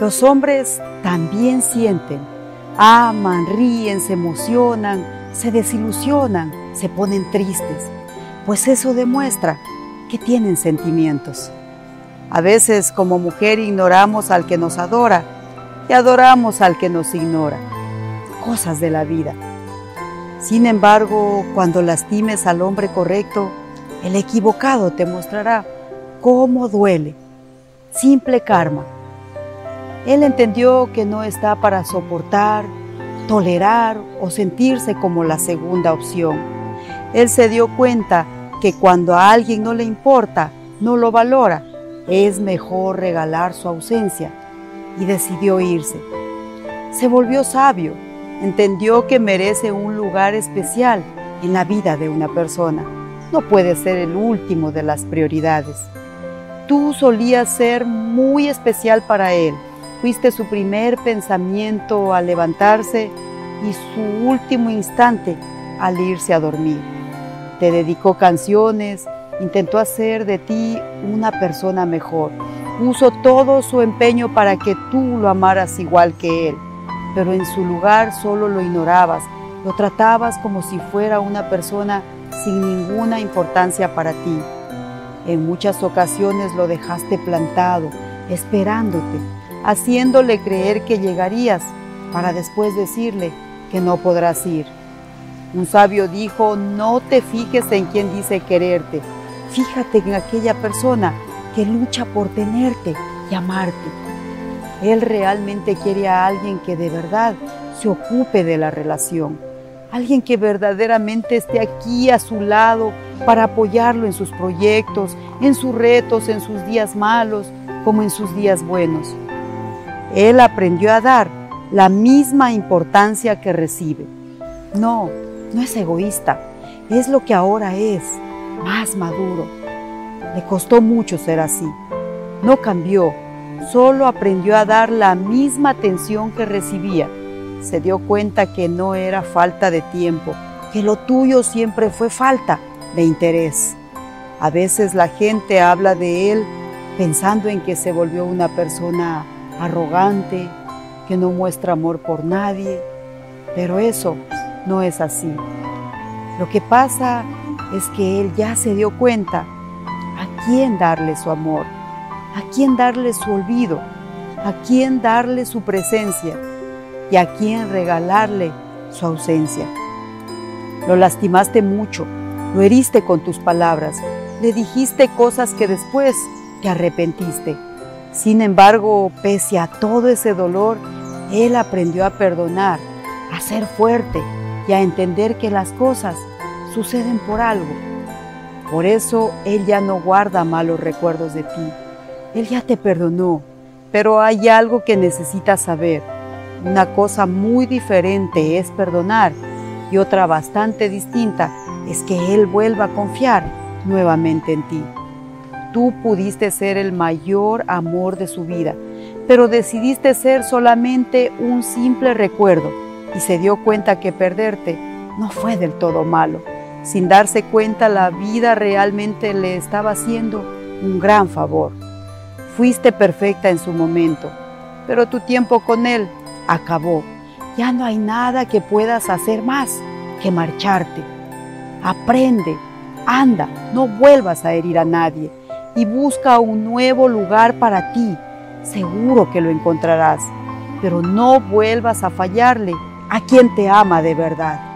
Los hombres también sienten. Aman, ríen, se emocionan, se desilusionan, se ponen tristes. Pues eso demuestra que tienen sentimientos. A veces como mujer ignoramos al que nos adora y adoramos al que nos ignora. Cosas de la vida. Sin embargo, cuando lastimes al hombre correcto, el equivocado te mostrará cómo duele. Simple karma. Él entendió que no está para soportar, tolerar o sentirse como la segunda opción. Él se dio cuenta que cuando a alguien no le importa, no lo valora, es mejor regalar su ausencia y decidió irse. Se volvió sabio, entendió que merece un lugar especial en la vida de una persona. No puede ser el último de las prioridades. Tú solías ser muy especial para él. Fuiste su primer pensamiento al levantarse y su último instante al irse a dormir. Te dedicó canciones, intentó hacer de ti una persona mejor. Puso todo su empeño para que tú lo amaras igual que él, pero en su lugar solo lo ignorabas, lo tratabas como si fuera una persona sin ninguna importancia para ti. En muchas ocasiones lo dejaste plantado, esperándote, haciéndole creer que llegarías para después decirle que no podrás ir. Un sabio dijo, no te fijes en quien dice quererte, fíjate en aquella persona que lucha por tenerte y amarte. Él realmente quiere a alguien que de verdad se ocupe de la relación, alguien que verdaderamente esté aquí a su lado para apoyarlo en sus proyectos, en sus retos, en sus días malos, como en sus días buenos. Él aprendió a dar la misma importancia que recibe. No, no es egoísta, es lo que ahora es, más maduro. Le costó mucho ser así. No cambió, solo aprendió a dar la misma atención que recibía. Se dio cuenta que no era falta de tiempo, que lo tuyo siempre fue falta de interés. A veces la gente habla de él pensando en que se volvió una persona arrogante, que no muestra amor por nadie, pero eso no es así. Lo que pasa es que él ya se dio cuenta a quién darle su amor, a quién darle su olvido, a quién darle su presencia y a quién regalarle su ausencia. Lo lastimaste mucho, lo heriste con tus palabras, le dijiste cosas que después te arrepentiste. Sin embargo, pese a todo ese dolor, él aprendió a perdonar, a ser fuerte y a entender que las cosas suceden por algo. Por eso Él ya no guarda malos recuerdos de ti. Él ya te perdonó, pero hay algo que necesitas saber. Una cosa muy diferente es perdonar y otra bastante distinta es que Él vuelva a confiar nuevamente en ti. Tú pudiste ser el mayor amor de su vida, pero decidiste ser solamente un simple recuerdo y se dio cuenta que perderte no fue del todo malo. Sin darse cuenta, la vida realmente le estaba haciendo un gran favor. Fuiste perfecta en su momento, pero tu tiempo con él acabó. Ya no hay nada que puedas hacer más que marcharte. Aprende, anda, no vuelvas a herir a nadie y busca un nuevo lugar para ti. seguro que lo encontrarás, pero no vuelvas a fallarle a quien te ama de verdad.